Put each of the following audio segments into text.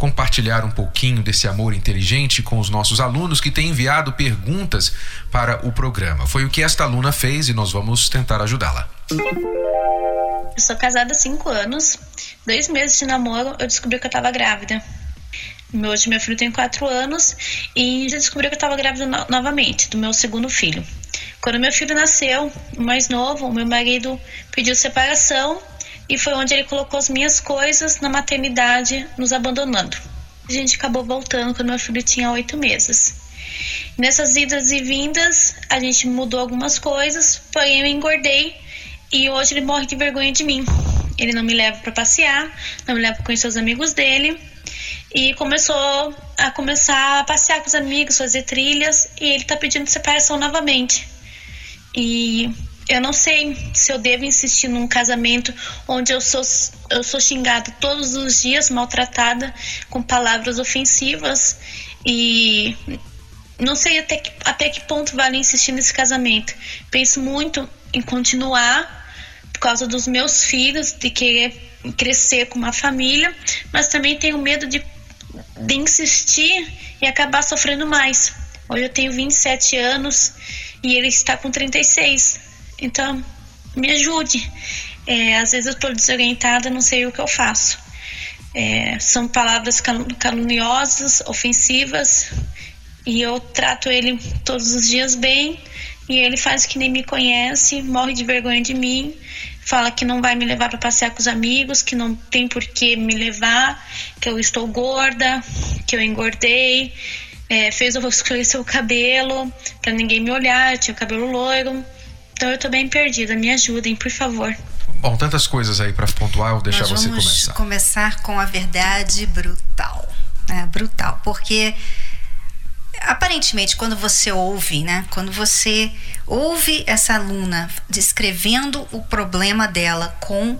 compartilhar um pouquinho desse amor inteligente com os nossos alunos que têm enviado perguntas para o programa. Foi o que esta aluna fez e nós vamos tentar ajudá-la. Eu sou casada há cinco anos. Dois meses de namoro, eu descobri que eu estava grávida. Hoje meu filho tem quatro anos e já descobri que eu estava grávida no novamente, do meu segundo filho. Quando meu filho nasceu, o mais novo, o meu marido pediu separação e foi onde ele colocou as minhas coisas na maternidade, nos abandonando. A gente acabou voltando quando meu filho tinha oito meses. Nessas idas e vindas, a gente mudou algumas coisas, porém eu engordei e hoje ele morre de vergonha de mim. Ele não me leva para passear, não me leva conhecer os amigos dele e começou a começar a passear com os amigos, fazer trilhas e ele tá pedindo separação novamente. E eu não sei se eu devo insistir num casamento onde eu sou, eu sou xingada todos os dias, maltratada, com palavras ofensivas e não sei até que, até que ponto vale insistir nesse casamento. Penso muito em continuar por causa dos meus filhos, de querer crescer com uma família, mas também tenho medo de, de insistir e acabar sofrendo mais. Hoje eu tenho 27 anos e ele está com 36. Então, me ajude. É, às vezes eu estou desorientada, não sei o que eu faço. É, são palavras caluniosas, ofensivas, e eu trato ele todos os dias bem, e ele faz que nem me conhece, morre de vergonha de mim, fala que não vai me levar para passear com os amigos, que não tem por que me levar, que eu estou gorda, que eu engordei, é, fez eu escurecer o cabelo para ninguém me olhar, tinha o cabelo loiro. Então eu tô bem perdida, me ajudem, por favor. Bom, tantas coisas aí para pontuar, eu deixar você vamos começar. começar com a verdade brutal, né? Brutal, porque aparentemente quando você ouve, né? Quando você ouve essa aluna descrevendo o problema dela com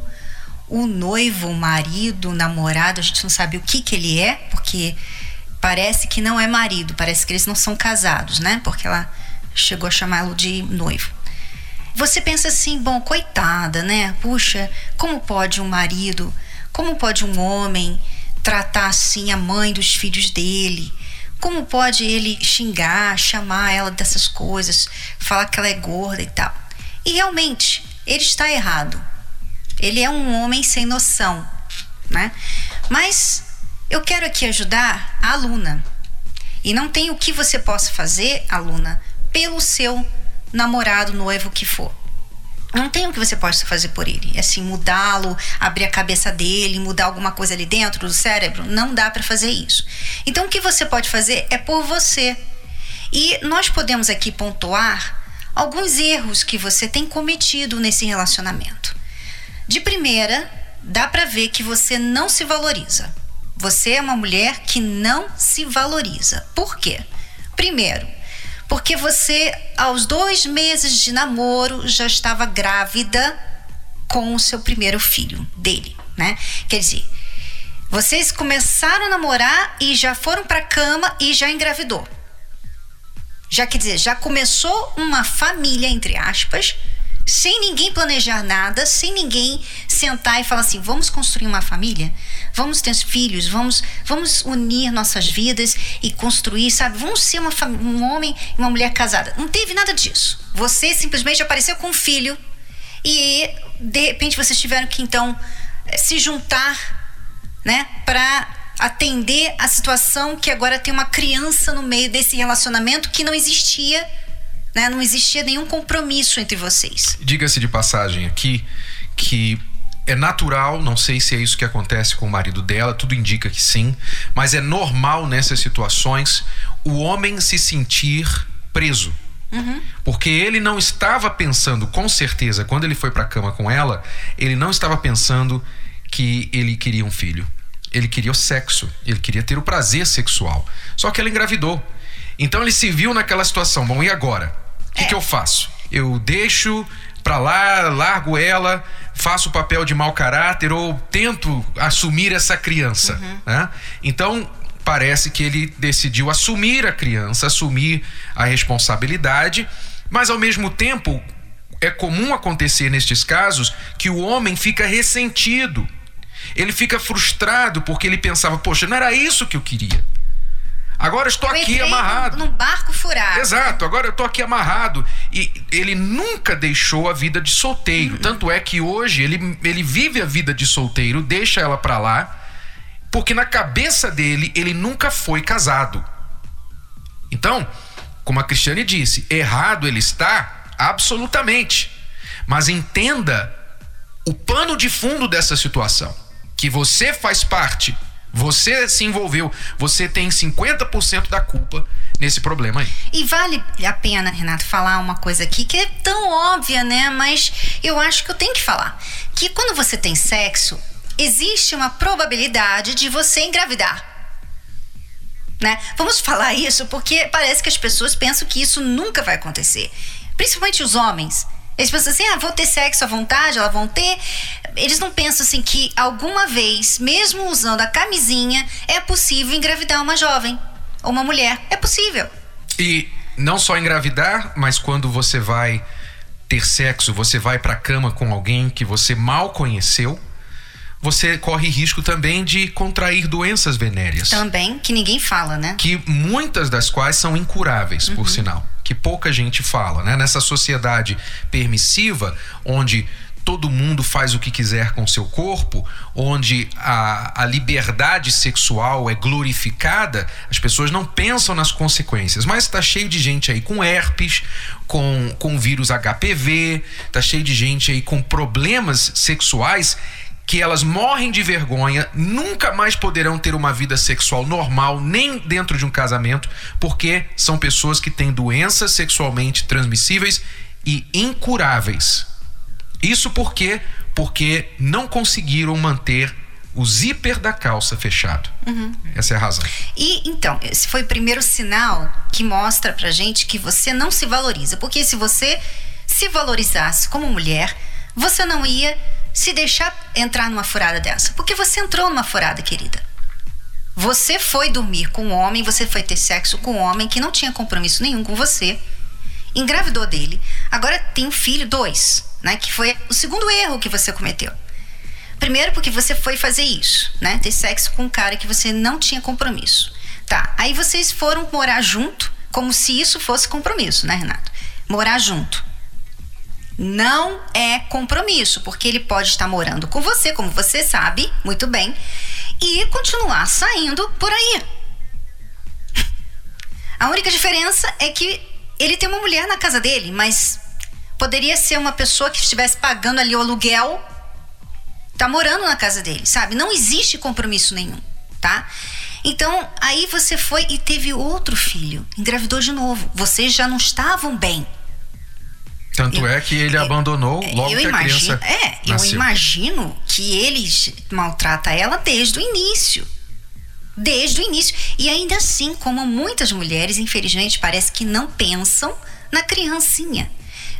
o noivo, o marido, o namorado, a gente não sabe o que que ele é, porque parece que não é marido, parece que eles não são casados, né? Porque ela chegou a chamá-lo de noivo. Você pensa assim, bom, coitada, né? Puxa, como pode um marido, como pode um homem tratar assim a mãe dos filhos dele? Como pode ele xingar, chamar ela dessas coisas, falar que ela é gorda e tal? E realmente, ele está errado. Ele é um homem sem noção, né? Mas eu quero aqui ajudar a aluna. E não tem o que você possa fazer, aluna, pelo seu namorado, noivo, que for. Não tem o que você possa fazer por ele. Assim, mudá-lo, abrir a cabeça dele, mudar alguma coisa ali dentro do cérebro. Não dá para fazer isso. Então, o que você pode fazer é por você. E nós podemos aqui pontuar alguns erros que você tem cometido nesse relacionamento. De primeira, dá para ver que você não se valoriza. Você é uma mulher que não se valoriza. Por quê? Primeiro, porque você, aos dois meses de namoro, já estava grávida com o seu primeiro filho dele, né? Quer dizer, vocês começaram a namorar e já foram para cama e já engravidou. Já quer dizer, já começou uma família entre aspas, sem ninguém planejar nada, sem ninguém sentar e falar assim: vamos construir uma família, vamos ter filhos, vamos, vamos unir nossas vidas e construir, sabe? Vamos ser uma, um homem e uma mulher casada. Não teve nada disso. Você simplesmente apareceu com um filho e de repente vocês tiveram que então eh, se juntar, né, para atender a situação que agora tem uma criança no meio desse relacionamento que não existia né? Não existia nenhum compromisso entre vocês. Diga-se de passagem aqui que é natural, não sei se é isso que acontece com o marido dela, tudo indica que sim, mas é normal nessas situações o homem se sentir preso. Uhum. Porque ele não estava pensando, com certeza, quando ele foi para a cama com ela, ele não estava pensando que ele queria um filho. Ele queria o sexo, ele queria ter o prazer sexual. Só que ela engravidou. Então ele se viu naquela situação. Bom, e agora? O que, É. que eu faço? Eu deixo pra lá, largo ela, faço o papel de mau caráter ou tento assumir essa criança. Né? Então parece que ele decidiu assumir a criança, assumir a responsabilidade, mas ao mesmo tempo é comum acontecer nestes casos que o homem fica ressentido. Ele fica frustrado porque ele pensava, poxa, não era isso que eu queria. Agora estou Eu aqui amarrado. num, num barco furado. Exato, agora eu tô aqui amarrado. E ele nunca deixou a vida de solteiro. Tanto é que hoje ele, ele vive a vida de solteiro, deixa ela pra lá, porque na cabeça dele ele nunca foi casado. Então, como a Cristiane disse, errado ele está, absolutamente. Mas entenda o pano de fundo dessa situação. Que você faz parte, você se envolveu, você tem 50% da culpa nesse problema aí. E vale a pena, Renato, falar uma coisa aqui que é tão óbvia, né? Mas eu acho que eu tenho que falar. Que quando você tem sexo, existe uma probabilidade de você engravidar. Né? Vamos falar isso porque parece que as pessoas pensam que isso nunca vai acontecer. Principalmente os homens. Eles pensam assim, ah, vou ter sexo à vontade, elas vão ter. Eles não pensam assim que alguma vez, mesmo usando a camisinha, é possível engravidar uma jovem ou uma mulher. É possível. E não só engravidar, mas quando você vai ter sexo, você vai pra cama com alguém que você mal conheceu, você corre risco também de contrair doenças venéreas. Também, que ninguém fala, né? que muitas das quais são incuráveis, por sinal, que pouca gente fala, né? Nessa sociedade permissiva, onde todo mundo faz o que quiser com seu corpo, onde a, a liberdade sexual é glorificada, as pessoas não pensam nas consequências. Mas está cheio de gente aí com herpes, com, com vírus HPV, tá cheio de gente aí com problemas sexuais que elas morrem de vergonha, nunca mais poderão ter uma vida sexual normal, nem dentro de um casamento, porque são pessoas que têm doenças sexualmente transmissíveis e incuráveis. Isso por quê? Porque não conseguiram manter o zíper da calça fechado. Essa é a razão. E então, esse foi o primeiro sinal que mostra pra gente que você não se valoriza. Porque se você se valorizasse como mulher, você não ia se deixar entrar numa furada dessa. Porque você entrou numa furada, querida. Você foi dormir com um homem, você foi ter sexo com um homem que não tinha compromisso nenhum com você, engravidou dele, agora tem um filho, dois, né? Que foi o segundo erro que você cometeu. Primeiro, porque você foi fazer isso, né? Ter sexo com um cara que você não tinha compromisso. Tá. Aí vocês foram morar junto, como se isso fosse compromisso, né, Renato? Morar junto. Não é compromisso, porque ele pode estar morando com você, como você sabe muito bem, e continuar saindo por aí. A única diferença é que ele tem uma mulher na casa dele, mas poderia ser uma pessoa que estivesse pagando ali o aluguel tá morando na casa dele, sabe? Não existe compromisso nenhum, tá? Então, aí você foi e teve outro filho, engravidou de novo. Vocês já não estavam bem. Tanto Eu- é que ele eu- abandonou logo eu que a imagino, criança é, eu nasceu. imagino que ele maltrata ela desde o início. Desde o início. E ainda assim, como muitas mulheres, infelizmente, parece que não pensam na criancinha.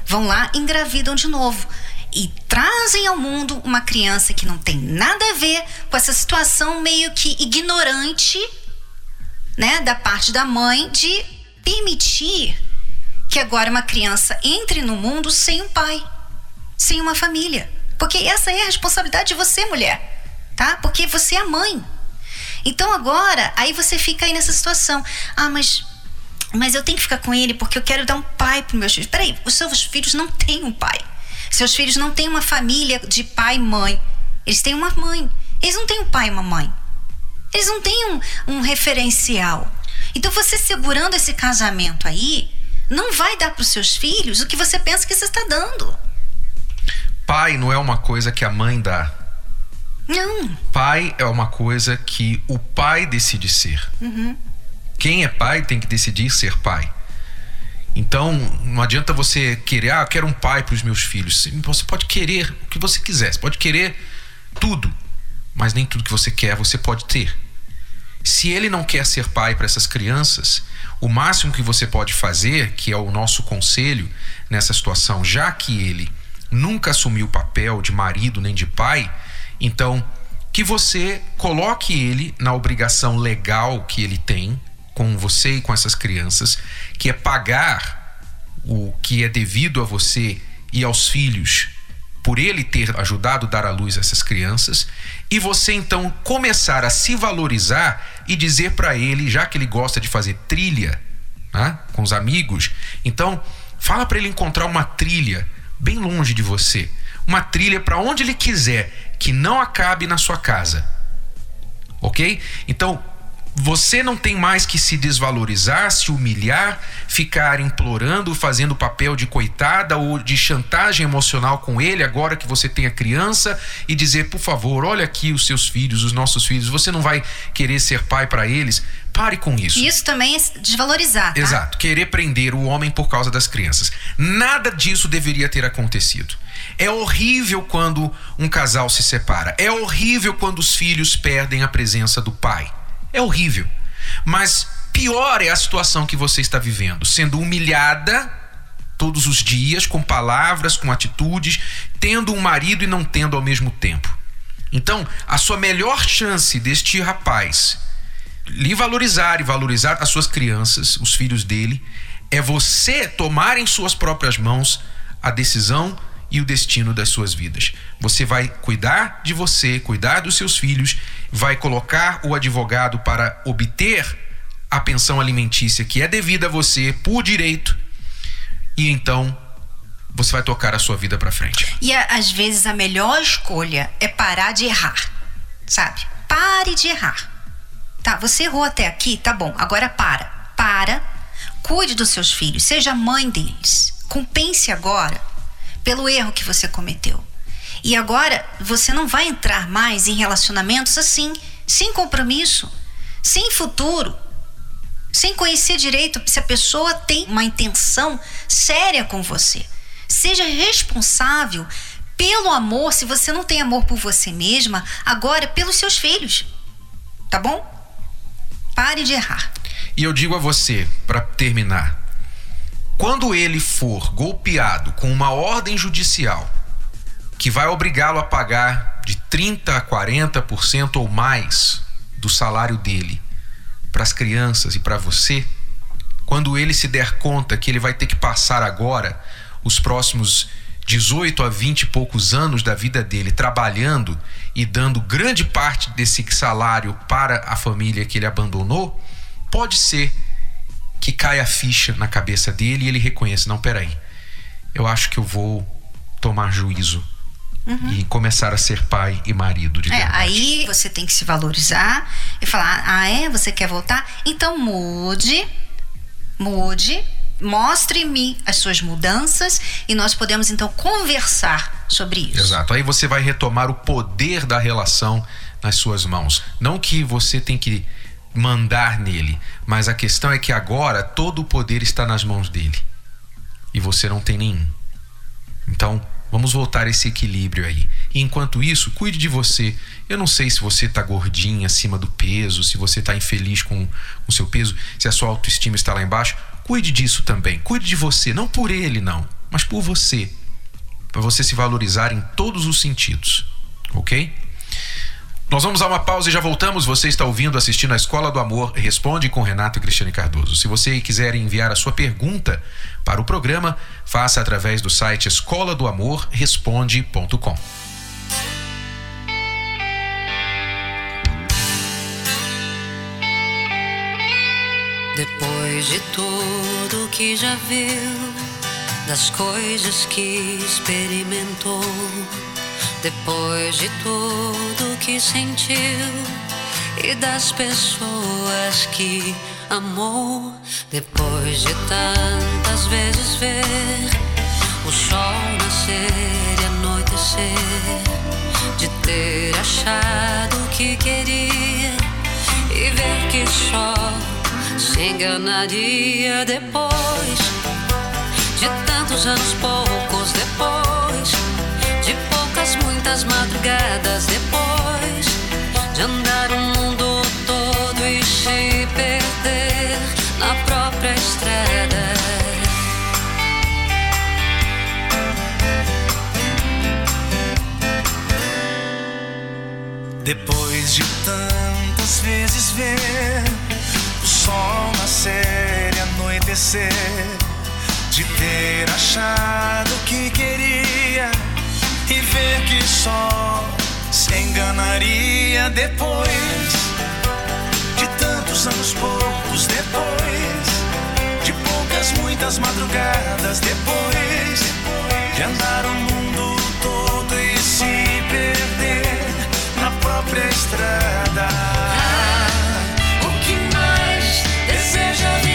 Vão lá, engravidam de novo. E trazem ao mundo uma criança que não tem nada a ver com essa situação meio que ignorante, né, da parte da mãe de permitir que agora uma criança entre no mundo sem um pai, sem uma família. Porque essa é a responsabilidade de você, mulher, tá? Porque você é mãe. Então agora, aí você fica aí nessa situação. Ah, mas mas eu tenho que ficar com ele porque eu quero dar um pai para meus filhos. Peraí, os seus filhos não têm um pai. Seus filhos não têm uma família de pai e mãe. Eles têm uma mãe. Eles não têm um pai e uma mãe. Eles não têm um, um referencial. Então você segurando esse casamento aí, não vai dar para os seus filhos o que você pensa que você está dando. Pai não é uma coisa que a mãe dá. Não. Pai é uma coisa que o pai decide ser. Quem é pai tem que decidir ser pai. Então, não adianta você querer, ah, eu quero um pai para os meus filhos. Você pode querer o que você quiser, você pode querer tudo, mas nem tudo que você quer você pode ter. Se ele não quer ser pai para essas crianças, o máximo que você pode fazer, que é o nosso conselho nessa situação, já que ele nunca assumiu o papel de marido nem de pai, então que você coloque ele na obrigação legal que ele tem com você e com essas crianças, que é pagar o que é devido a você e aos filhos por ele ter ajudado a dar à luz essas crianças, e você então começar a se valorizar e dizer para ele, já que ele gosta de fazer trilha né, com os amigos, então fala para ele encontrar uma trilha bem longe de você, uma trilha para onde ele quiser, que não acabe na sua casa. Ok? Então você não tem mais que se desvalorizar, se humilhar, ficar implorando, fazendo papel de coitada ou de chantagem emocional com ele agora que você tem a criança e dizer, por favor, olha aqui os seus filhos, os nossos filhos, você não vai querer ser pai para eles. Pare com isso. Isso também é desvalorizar. Tá? Exato. Querer prender o homem por causa das crianças. Nada disso deveria ter acontecido. É horrível quando um casal se separa. É horrível quando os filhos perdem a presença do pai. É horrível. Mas pior é a situação que você está vivendo, sendo humilhada todos os dias, com palavras, com atitudes, tendo um marido e não tendo ao mesmo tempo. Então, a sua melhor chance deste rapaz lhe valorizar e valorizar as suas crianças, os filhos dele, é você tomar em suas próprias mãos a decisão e o destino das suas vidas. Você vai cuidar de você, cuidar dos seus filhos, vai colocar o advogado para obter a pensão alimentícia que é devida a você por direito, e então você vai tocar a sua vida para frente. E às vezes a melhor escolha é parar de errar, sabe? Pare de errar. Tá, você errou até aqui, tá bom, agora para. Para, cuide dos seus filhos, seja mãe deles. Compense agora pelo erro que você cometeu. E agora você não vai entrar mais em relacionamentos assim, sem compromisso, sem futuro, sem conhecer direito se a pessoa tem uma intenção séria com você. Seja responsável pelo amor, se você não tem amor por você mesma, agora pelos seus filhos. Tá bom? Pare de errar. E eu digo a você, para terminar, quando ele for golpeado com uma ordem judicial que vai obrigá-lo a pagar de 30 a 40% ou mais do salário dele para as crianças e para você, quando ele se der conta que ele vai ter que passar agora os próximos 18 a 20 e poucos anos da vida dele trabalhando e dando grande parte desse salário para a família que ele abandonou, pode ser que cai a ficha na cabeça dele e ele reconheça: não, peraí, eu acho que eu vou tomar juízo Uhum. e começar a ser pai e marido de é, Aí você tem que se valorizar e falar: ah, é? Você quer voltar? Então mude, mude, mostre-me as suas mudanças e nós podemos então conversar sobre isso. Exato. Aí você vai retomar o poder da relação nas suas mãos. Não que você tem que mandar nele. Mas a questão é que agora todo o poder está nas mãos dele. E você não tem nenhum. Então, vamos voltar esse equilíbrio aí. E enquanto isso, cuide de você. Eu não sei se você está gordinho, acima do peso, se você está infeliz com o seu peso, se a sua autoestima está lá embaixo. Cuide disso também. Cuide de você. Não por ele, não. Mas por você. Para você se valorizar em todos os sentidos. Ok? Nós vamos a uma pausa e já voltamos. Você está ouvindo, assistindo a Escola do Amor Responde com Renato e Cristiane Cardoso. Se você quiser enviar a sua pergunta para o programa, faça através do site escola do amor responde.com. Depois de tudo que já viu, das coisas que experimentou depois de tudo que sentiu e das pessoas que amou, depois de tantas vezes ver o sol nascer e anoitecer, de ter achado que queria e ver que só se enganaria depois de tantos anos, poucos depois muitas madrugadas depois de andar o Depois de tantas vezes ver o sol nascer e anoitecer, de ter achado que queria e ver que só se enganaria depois. De tantos anos poucos depois de poucas muitas madrugadas depois de andar o mundo todo e se perder própria estrada. Ah, o que mais deseja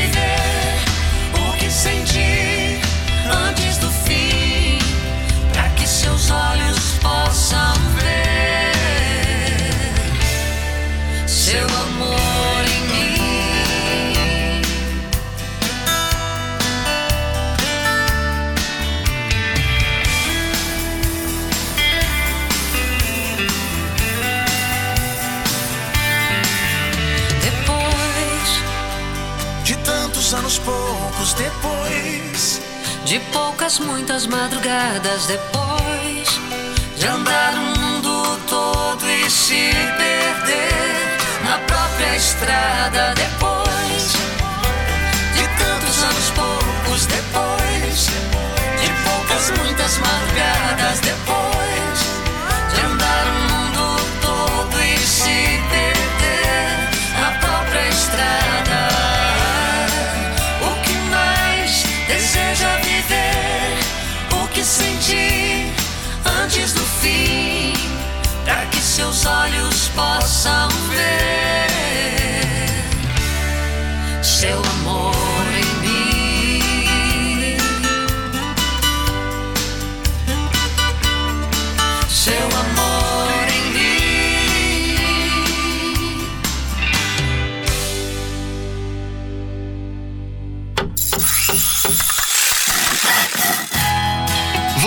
madrugadas depois de andar o mundo todo e se perder na própria estrada depois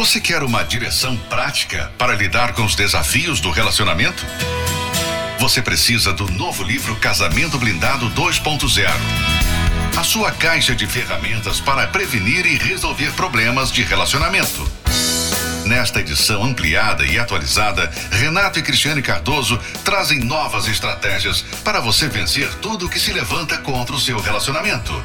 Você quer uma direção prática para lidar com os desafios do relacionamento? Você precisa do novo livro Casamento Blindado 2.0. A sua caixa de ferramentas para prevenir e resolver problemas de relacionamento. Nesta edição ampliada e atualizada, Renato e Cristiane Cardoso trazem novas estratégias para você vencer tudo que se levanta contra o seu relacionamento.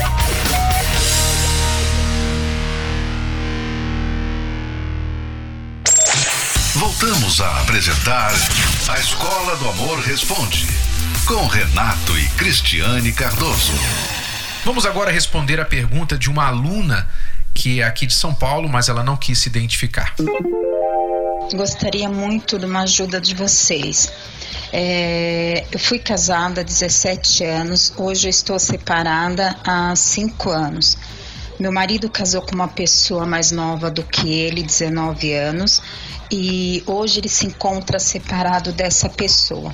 Voltamos a apresentar A Escola do Amor Responde, com Renato e Cristiane Cardoso. Vamos agora responder a pergunta de uma aluna que é aqui de São Paulo, mas ela não quis se identificar. Gostaria muito de uma ajuda de vocês. É, eu fui casada há 17 anos, hoje eu estou separada há 5 anos. Meu marido casou com uma pessoa mais nova do que ele, 19 anos, e hoje ele se encontra separado dessa pessoa.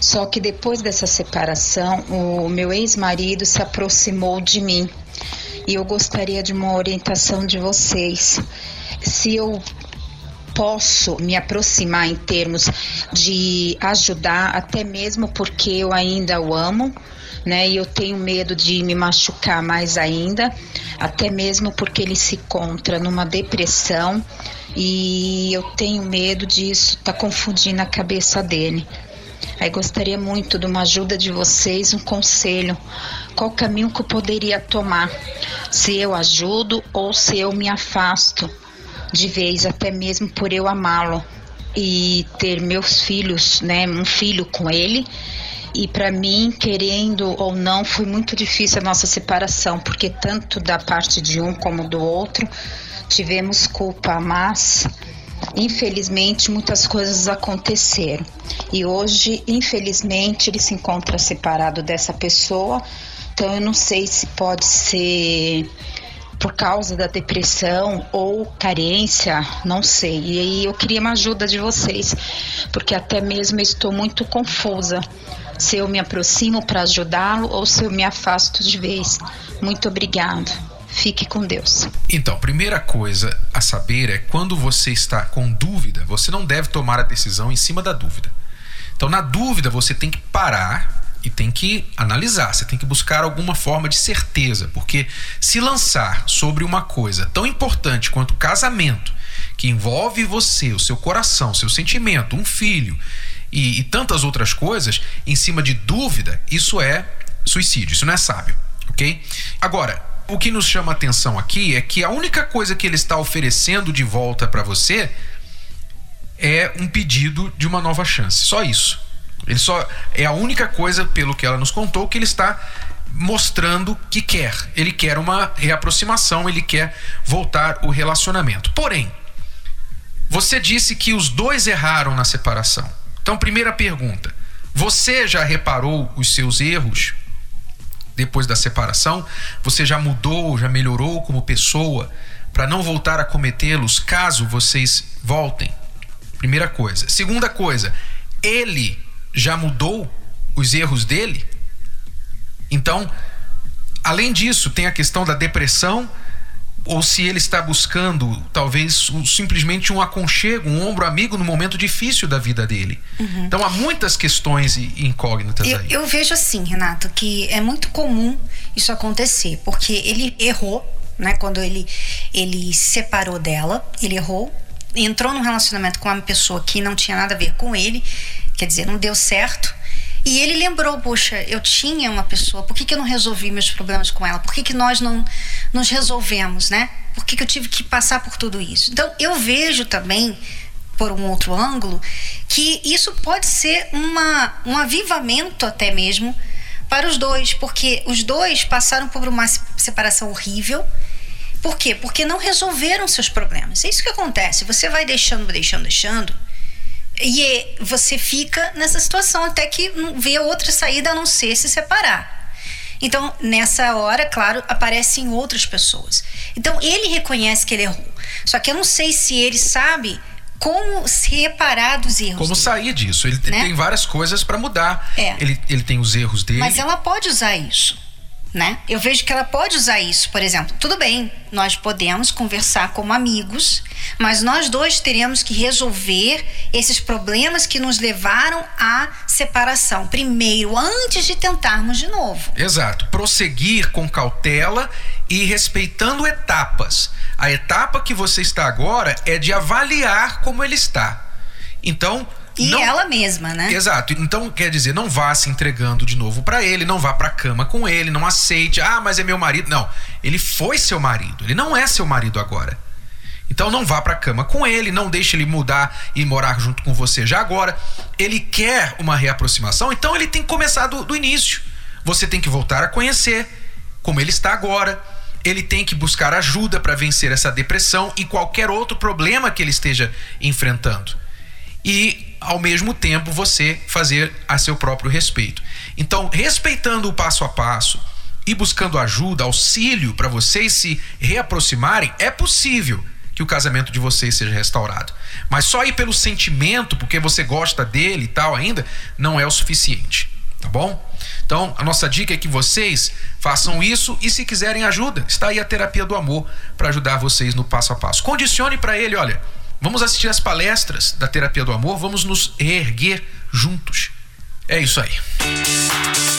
Só que depois dessa separação, o meu ex-marido se aproximou de mim e eu gostaria de uma orientação de vocês. Se eu posso me aproximar em termos de ajudar, até mesmo porque eu ainda o amo, né? E eu tenho medo de me machucar mais ainda, até mesmo porque ele se encontra numa depressão e eu tenho medo disso tá confundindo a cabeça dele. Aí gostaria muito de uma ajuda de vocês, um conselho. Qual caminho que eu poderia tomar? Se eu ajudo ou se eu me afasto de vez, até mesmo por eu amá-lo e ter meus filhos, né, um filho com ele. E para mim, querendo ou não, foi muito difícil a nossa separação, porque tanto da parte de um como do outro tivemos culpa, mas infelizmente muitas coisas aconteceram. E hoje, infelizmente, ele se encontra separado dessa pessoa. Então eu não sei se pode ser por causa da depressão ou carência, não sei. E aí eu queria uma ajuda de vocês, porque até mesmo estou muito confusa se eu me aproximo para ajudá-lo ou se eu me afasto de vez. Muito obrigado. Fique com Deus. Então, primeira coisa a saber é quando você está com dúvida, você não deve tomar a decisão em cima da dúvida. Então, na dúvida, você tem que parar e tem que analisar, você tem que buscar alguma forma de certeza, porque se lançar sobre uma coisa tão importante quanto casamento, que envolve você, o seu coração, seu sentimento, um filho e, e tantas outras coisas, em cima de dúvida, isso é suicídio, isso não é sábio, ok? Agora, o que nos chama atenção aqui é que a única coisa que ele está oferecendo de volta para você é um pedido de uma nova chance. Só isso. Ele só é a única coisa, pelo que ela nos contou, que ele está mostrando que quer. Ele quer uma reaproximação, ele quer voltar o relacionamento. Porém, você disse que os dois erraram na separação. Então, primeira pergunta: você já reparou os seus erros depois da separação? Você já mudou, já melhorou como pessoa para não voltar a cometê-los caso vocês voltem? Primeira coisa. Segunda coisa, ele já mudou os erros dele? Então, além disso, tem a questão da depressão ou se ele está buscando talvez simplesmente um aconchego, um ombro amigo no momento difícil da vida dele. Uhum. Então há muitas questões incógnitas eu, aí. Eu vejo assim, Renato, que é muito comum isso acontecer, porque ele errou, né? Quando ele ele se separou dela, ele errou, entrou num relacionamento com uma pessoa que não tinha nada a ver com ele, quer dizer, não deu certo. E ele lembrou, poxa, eu tinha uma pessoa, por que, que eu não resolvi meus problemas com ela? Por que, que nós não nos resolvemos, né? Por que, que eu tive que passar por tudo isso? Então, eu vejo também, por um outro ângulo, que isso pode ser uma, um avivamento até mesmo para os dois, porque os dois passaram por uma separação horrível. Por quê? Porque não resolveram seus problemas. É isso que acontece. Você vai deixando, deixando, deixando e você fica nessa situação até que não vê outra saída a não ser se separar. Então, nessa hora, claro, aparecem outras pessoas. Então, ele reconhece que ele errou. Só que eu não sei se ele sabe como se reparar dos erros. Como dele. sair disso. Ele né? tem várias coisas para mudar. É. Ele, ele tem os erros dele. Mas ela pode usar isso né? Eu vejo que ela pode usar isso, por exemplo. Tudo bem, nós podemos conversar como amigos, mas nós dois teremos que resolver esses problemas que nos levaram à separação primeiro, antes de tentarmos de novo. Exato. Prosseguir com cautela e respeitando etapas. A etapa que você está agora é de avaliar como ele está. Então, e não... ela mesma, né? Exato. Então, quer dizer, não vá se entregando de novo para ele, não vá pra cama com ele, não aceite, ah, mas é meu marido. Não. Ele foi seu marido, ele não é seu marido agora. Então não vá pra cama com ele, não deixe ele mudar e morar junto com você já agora. Ele quer uma reaproximação, então ele tem que começar do, do início. Você tem que voltar a conhecer como ele está agora. Ele tem que buscar ajuda para vencer essa depressão e qualquer outro problema que ele esteja enfrentando. E ao mesmo tempo você fazer a seu próprio respeito. Então, respeitando o passo a passo e buscando ajuda, auxílio para vocês se reaproximarem, é possível que o casamento de vocês seja restaurado. Mas só ir pelo sentimento, porque você gosta dele e tal ainda, não é o suficiente, tá bom? Então, a nossa dica é que vocês façam isso e se quiserem ajuda, está aí a terapia do amor para ajudar vocês no passo a passo. Condicione para ele, olha, Vamos assistir as palestras da Terapia do Amor, vamos nos reerguer juntos. É isso aí.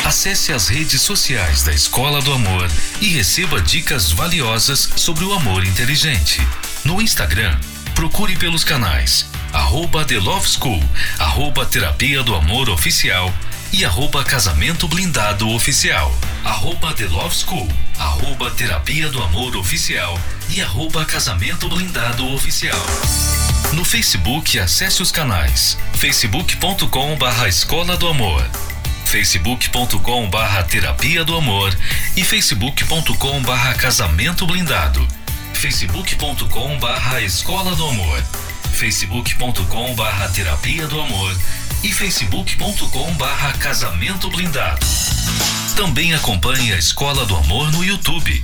Acesse as redes sociais da Escola do Amor e receba dicas valiosas sobre o amor inteligente. No Instagram, procure pelos canais arroba The Love School, arroba Terapia do Amor Oficial e arroba Casamento Blindado Oficial, arroba The Love School, arroba Terapia do Amor Oficial e arroba Casamento Blindado Oficial. No Facebook, acesse os canais. Facebook.com barra Escola do Amor, facebook.com barra Terapia do Amor. E facebook.com barra Casamento Blindado, facebook.com barra Escola do Amor, facebook.com barra Terapia do Amor. E facebook.com barra Casamento Blindado. Também acompanhe a Escola do Amor no YouTube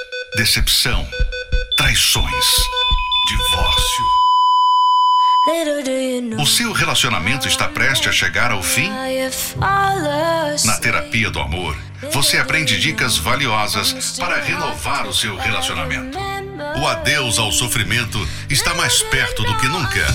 decepção, traições, divórcio. O seu relacionamento está prestes a chegar ao fim? Na terapia do amor, você aprende dicas valiosas para renovar o seu relacionamento. O adeus ao sofrimento está mais perto do que nunca.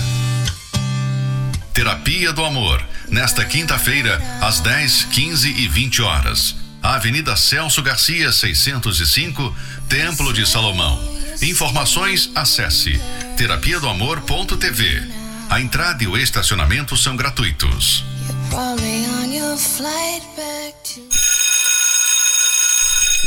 Terapia do Amor, nesta quinta-feira, às 10, 15 e 20 horas. Avenida Celso Garcia, 605, Templo de Salomão. Informações, acesse terapia do amor.tv. A entrada e o estacionamento são gratuitos.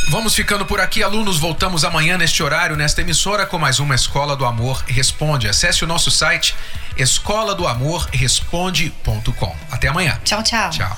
Vamos ficando por aqui, alunos. Voltamos amanhã neste horário, nesta emissora, com mais uma Escola do Amor Responde. Acesse o nosso site escola do amor responde.com. Até amanhã. Tchau, tchau. Tchau.